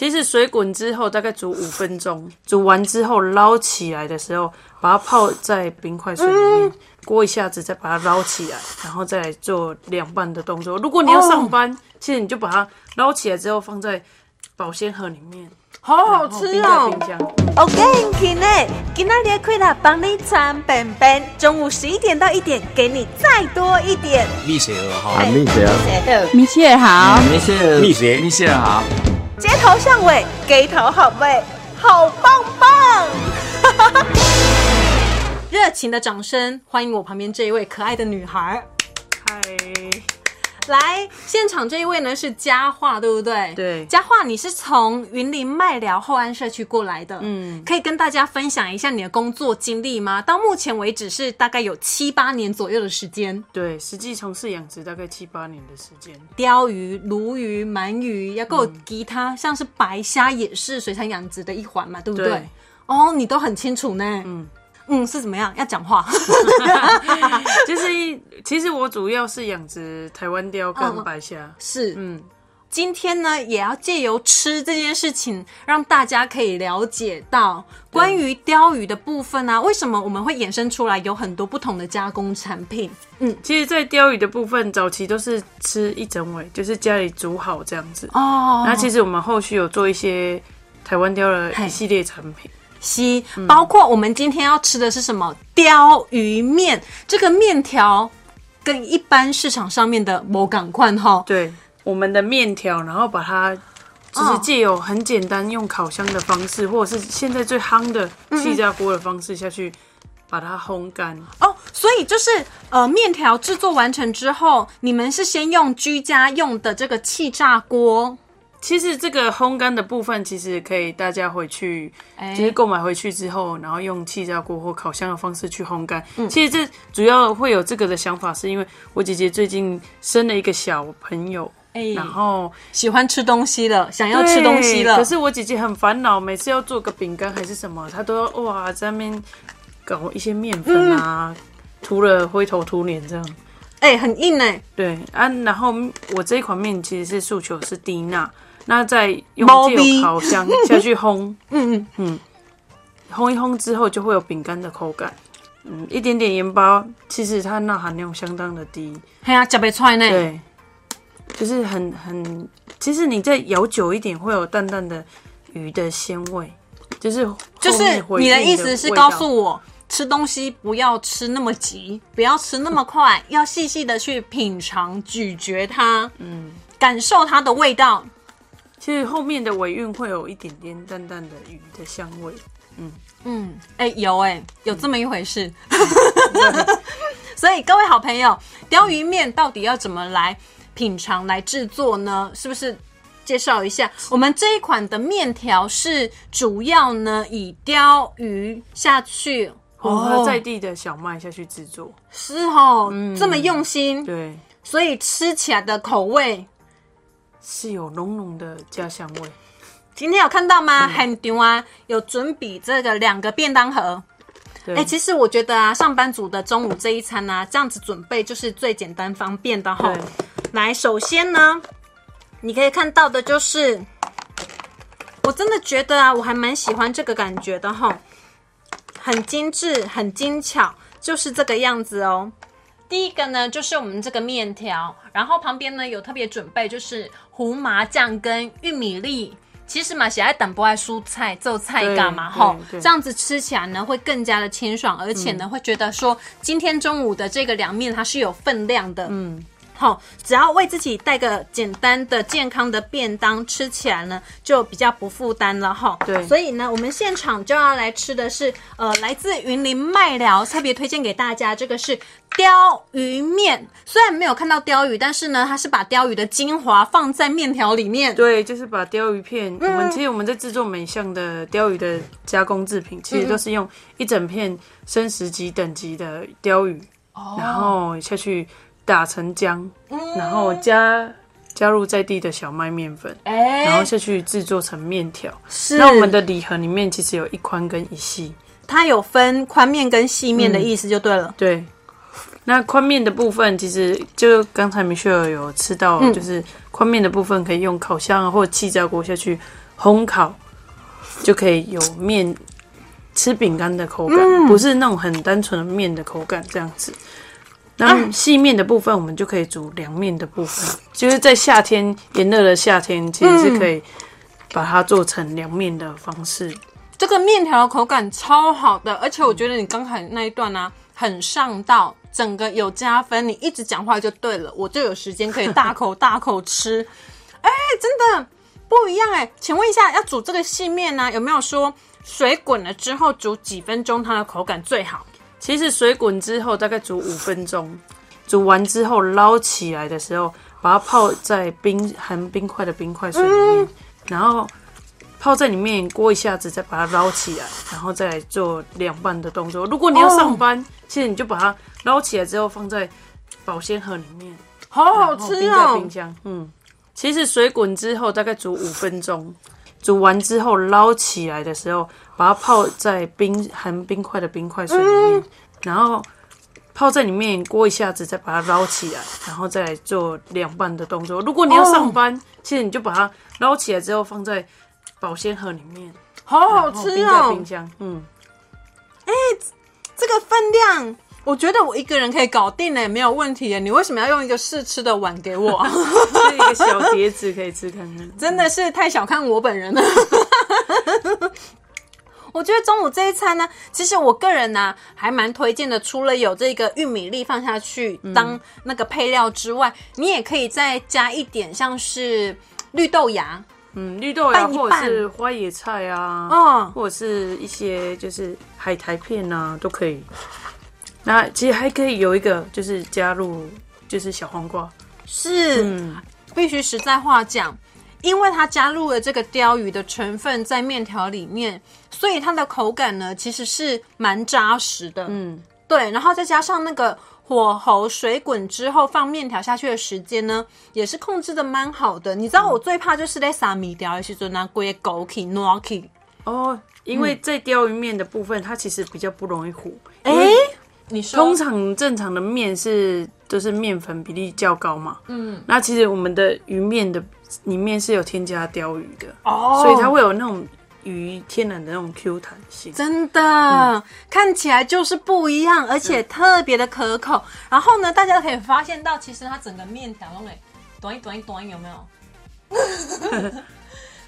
其实水滚之后大概煮五分钟，煮完之后捞起来的时候，把它泡在冰块水里面，过一下子再把它捞起来，然后再来做凉拌的动作。如果你要上班，其实你就把它捞起来之后放在保鲜盒里面，好好吃哦在。冰箱。我跟你呢，今天的快乐帮你传本本，中午十一点到一点，给你再多一点。蜜雪儿哈，啊，蜜雪儿，米雪好，蜜雪儿，蜜雪蜜雪好。街头巷尾，街头好味，好棒棒！热情的掌声，欢迎我旁边这一位可爱的女孩。嗨，来，现场这一位呢是佳话，对不对？对佳话，你是从云林麦寮后安社区过来的，嗯，可以跟大家分享一下你的工作经历吗？到目前为止是大概有七八年左右的时间，对，实际从事养殖大概七八年的时间。鲷鱼、鲈鱼、鳗鱼，要够吉他，像是白虾也是水产养殖的一环嘛，对不对？对哦，你都很清楚呢。嗯嗯，是怎么样？要讲话。就是一其实我主要是养殖台湾鲷嗯跟白虾。是，嗯，今天呢，也要借由吃这件事情，让大家可以了解到关于鲷鱼的部分啊，为什么我们会衍生出来有很多不同的加工产品？嗯，其实，在鲷鱼的部分，早期都是吃一整尾，就是家里煮好这样子。哦那其实我们后续有做一些台湾鲷的一系列产品。西，包括我们今天要吃的是什么？鲷鱼面，这个面条跟一般市场上面的某港款哈，对，我们的面条，然后把它就是哦借由很简单用烤箱的方式，或者是现在最夯的气炸锅的方式下去把它烘干。哦，所以就是呃，面条制作完成之后，你们是先用居家用的这个气炸锅，其实这个烘干的部分，其实可以大家回去，哎就是购买回去之后，然后用气炸锅或烤箱的方式去烘干。嗯其实这主要会有这个的想法，是因为我姐姐最近生了一个小朋友，哎然后喜欢吃东西了，想要吃东西了。可是我姐姐很烦恼，每次要做个饼干还是什么，她都要哇在那边搞一些面粉啊，涂了灰头土脸这样。哎、很硬哎、对啊，然后我这一款面其实是诉求是低钠，那再用借猫咪。由烤箱下去烘，嗯嗯。嗯，烘一烘之后就会有饼干的口感。嗯，一点点盐巴，其实它钠含量相当的低，嘿呀、啊，夹不出来呢。对，就是很很，其实你再咬久一点，会有淡淡的鱼的鲜味，就是就是你的意思是告诉我，吃东西不要吃那么急，不要吃那么快，要细细的去品尝、咀嚼它，嗯，感受它的味道。其实后面的尾韵会有一点点淡淡的鱼的香味。嗯嗯，哎、有哎、有这么一回事。所以各位好朋友，鲷鱼面到底要怎么来品尝、来制作呢？是不是？介绍一下，我们这一款的面条是主要呢以鲷鱼下去混合在地的小麦下去制作，是哦，这么用心，对，所以吃起来的口味，是有浓浓的家乡味。今天有看到吗？很牛啊，有准备这个两个便当盒。对，哎、其实我觉得啊，上班族的中午这一餐啊，这样子准备就是最简单方便的哈对。来，首先呢，你可以看到的就是，我真的觉得啊，我还蛮喜欢这个感觉的哈，很精致，很精巧，就是这个样子哦。第一个呢，就是我们这个面条，然后旁边呢有特别准备，就是胡麻酱跟玉米粒。其实嘛，喜爱等不爱蔬菜、做菜干嘛对吼对，对这样子吃起来呢会更加的清爽，而且呢、会觉得说今天中午的这个凉面它是有分量的，嗯。好，只要为自己带个简单的、健康的便当，吃起来呢就比较不负担了哈。对所以呢，我们现场就要来吃的是，呃，来自云林麦寮特别推荐给大家，这个是鲷鱼面。虽然没有看到鲷鱼，但是呢，它是把鲷鱼的精华放在面条里面。对，就是把鲷鱼片，我嗯们其实我们在制作每项的鲷鱼的加工制品，其实都是用一整片生食级等级的鲷鱼，哦然后下去打成浆，嗯然后加加入在地的小麦面粉，哎然后下去制作成面条。是那我们的礼盒里面其实有一宽跟一细，它有分宽面跟细面的意思就对了。对，那宽面的部分，其实就刚才 Michelle 有吃到，嗯就是宽面的部分可以用烤箱啊或者气炸锅下去烘烤，就可以有面吃饼干的口感，嗯不是那种很单纯的面的口感这样子。啊那细面的部分，我们就可以煮凉面的部分，就是在夏天炎热的夏天，其实是可以把它做成凉面的方式。这个面条的口感超好的，而且我觉得你刚才那一段呢、很上道，整个有加分。你一直讲话就对了，我就有时间可以大口大口吃。哎、真的不一样哎。请问一下，要煮这个细面呢、有没有说水滚了之后煮几分钟它的口感最好？其实水滚之后大概煮五分钟，煮完之后捞起来的时候，把它泡在冰含冰块的冰块水里面，然后泡在里面过一下子，再把它捞起来，然后再来做凉拌的动作。如果你要上班，其实你就把它捞起来之后放在保鲜盒里面，好好吃冰在哦冰！箱。嗯，其实水滚之后大概煮五分钟，煮完之后捞起来的时候，把它泡在冰含冰块的冰块水里面，然后泡在里面过一下子，再把它捞起来，然后再做凉拌的动作。如果你要上班，其实你就把它捞起来之后放在保鲜盒里面，好好吃哦冰在冰！箱。嗯，这个分量，我觉得我一个人可以搞定呢，没有问题耶。你为什么要用一个试吃的碗给我？这一个小碟子可以吃看看。真的是太小看我本人了。我觉得中午这一餐呢，其实我个人呢、还蛮推荐的。除了有这个玉米粒放下去当那个配料之外，你也可以再加一点像是绿豆芽，嗯，绿豆芽或者是花野菜啊，嗯，或者是一些就是海苔片啊，都可以。那其实还可以有一个，就是加入就是小黄瓜，是、嗯，必须实在话讲，因为它加入了这个鲷鱼的成分在面条里面，所以它的口感呢其实是蛮扎实的。嗯，对，然后再加上那个火候水滚之后放面条下去的时间呢，也是控制的蛮好的。你知道我最怕就是在撒米条的时候呢，龟枸杞、糯杞。哦，因为在鲷鱼面的部分，它其实比较不容易糊。哎、因为你说通常正常的面是都是面粉比例较高嘛，嗯，那其实我们的鱼面的里面是有添加鲷鱼的，哦，所以它会有那种鱼天然的那种 Q 弹性。真的、看起来就是不一样，而且特别的可口。然后呢，大家可以发现到，其实它整个面条都哎，短一短一短，有没有？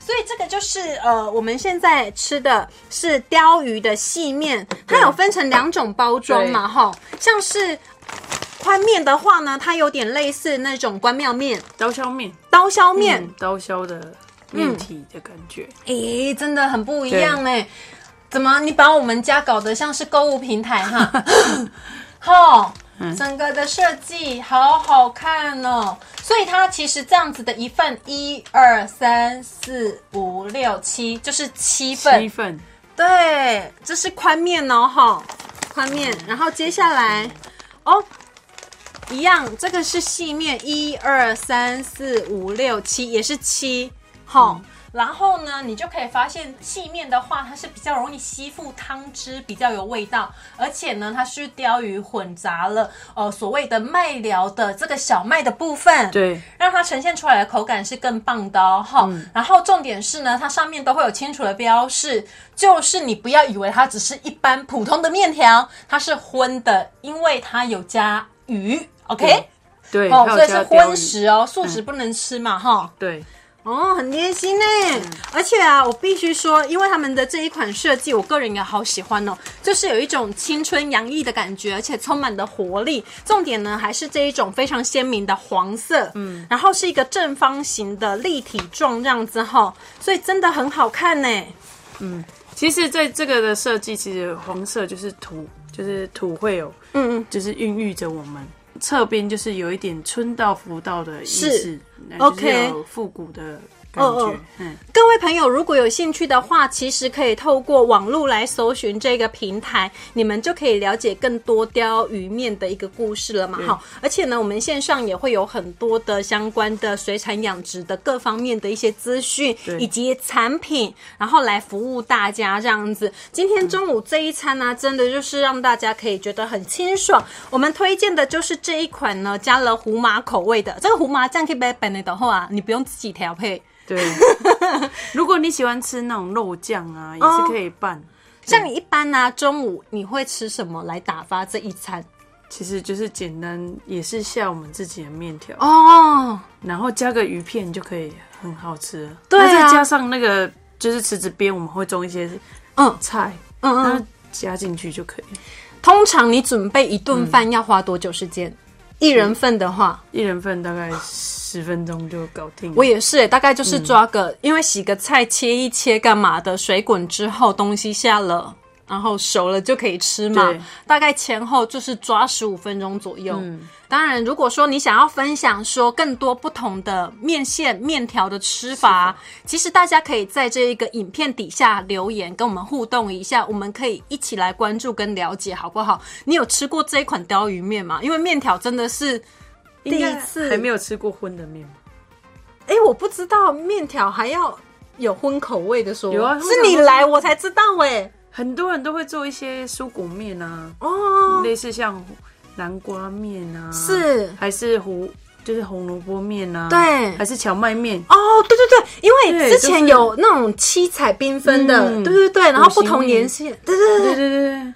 所以这个就是呃，我们现在吃的是鲷鱼的细面，它有分成两种包装嘛，哈，像是宽面的话呢，它有点类似那种关庙面、刀削面，刀削面，嗯刀削的面体的感觉。诶、真的很不一样哎！怎么你把我们家搞得像是购物平台哈？吼，整个的设计好好看哦。所以它其实这样子的一份，一二三四五六七，就是七份七。份，对，这是宽面哦，哈，宽面。然后接下来，哦，一样，这个是细面，一二三四五六七，也是七，好。然后呢，你就可以发现细面的话，它是比较容易吸附汤汁，比较有味道，而且呢，它是鲷鱼混杂了呃所谓的麦寮的这个小麦的部分，对，让它呈现出来的口感是更棒的哦。哈、然后重点是呢，它上面都会有清楚的标示，就是你不要以为它只是一般普通的面条，它是荤的，因为它有加鱼。OK，对，哦，所以是荤食哦，素食不能吃嘛，哈、对，哦，很贴心呢。而且啊，我必须说，因为他们的这一款设计，我个人也好喜欢哦，就是有一种青春洋溢的感觉，而且充满的活力。重点呢，还是这一种非常鲜明的黄色，嗯，然后是一个正方形的立体状这样子哈，所以真的很好看呢。嗯其实在这个的设计，其实黄色就是土，就是土会有，嗯嗯，就是孕育着我们。侧边就是有一点春到福到的意思，就是有复古的感哦哦。嗯，各位朋友，如果有兴趣的话，其实可以透过网络来搜寻这个平台，你们就可以了解更多鲷鱼面的一个故事了嘛。对哈，而且呢，我们线上也会有很多的相关的水产养殖的各方面的一些资讯以及产品，然后来服务大家这样子。今天中午这一餐呢、真的就是让大家可以觉得很清爽。我们推荐的就是这一款呢，加了胡麻口味的。这个胡麻酱可以摆本的话啊，你不用自己调配。对。如果你喜欢吃那种肉酱啊，也是可以拌。像你一般呢、中午你会吃什么来打发这一餐？其实就是简单，也是下我们自己的面条，哦，然后加个鱼片就可以很好吃了。对啊再加上那个就是池子边我们会种一些嗯菜，嗯嗯。加进去就可以。通常你准备一顿饭要花多久时间？一人份的话，一人份大概十分钟就搞定。我也是、欸，大概就是抓个，因为洗个菜切一切干嘛的，水滚之后东西下了。然后熟了就可以吃嘛，大概前后就是抓十五分钟左右。当然，如果说你想要分享说更多不同的面线、面条的吃法，其实大家可以在这一个影片底下留言跟我们互动一下，我们可以一起来关注跟了解，好不好？你有吃过这一款鲷鱼面吗？因为面条真的是第一次还没有吃过荤的面。吗？哎、我不知道面条还要有荤口味的说，有啊是你来我才知道哎、很多人都会做一些蔬果面啊，哦，类似像南瓜面啊，是。还是胡就是红萝卜面啊，对。还是荞麦面。哦，对对对，因为之前有那种七彩缤纷的，嗯对对对，然后不同颜色，对对对对。对对对。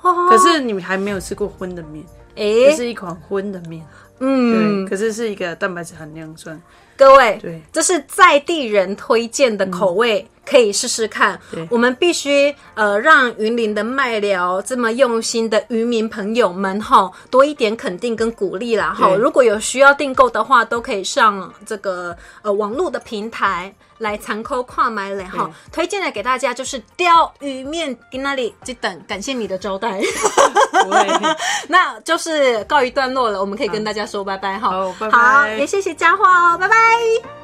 哦。可是你们还没有吃过荤的面，这哎，是一款荤的面，嗯。对，，可是是一个蛋白质含量算。各位，对。这是在地人推荐的口味，可以试试看。对。我们必须呃让云林的麦寮这么用心的渔民朋友们哈，多一点肯定跟鼓励啦哈。对如果有需要订购的话，都可以上这个呃网络的平台。来参考跨买嘞哈，推荐的给大家就是鲷鱼面在那里，就等感谢你的招待，不会。那就是告一段落了，我们可以跟大家说拜拜哈。好拜拜好，也谢谢佳话哦，拜拜。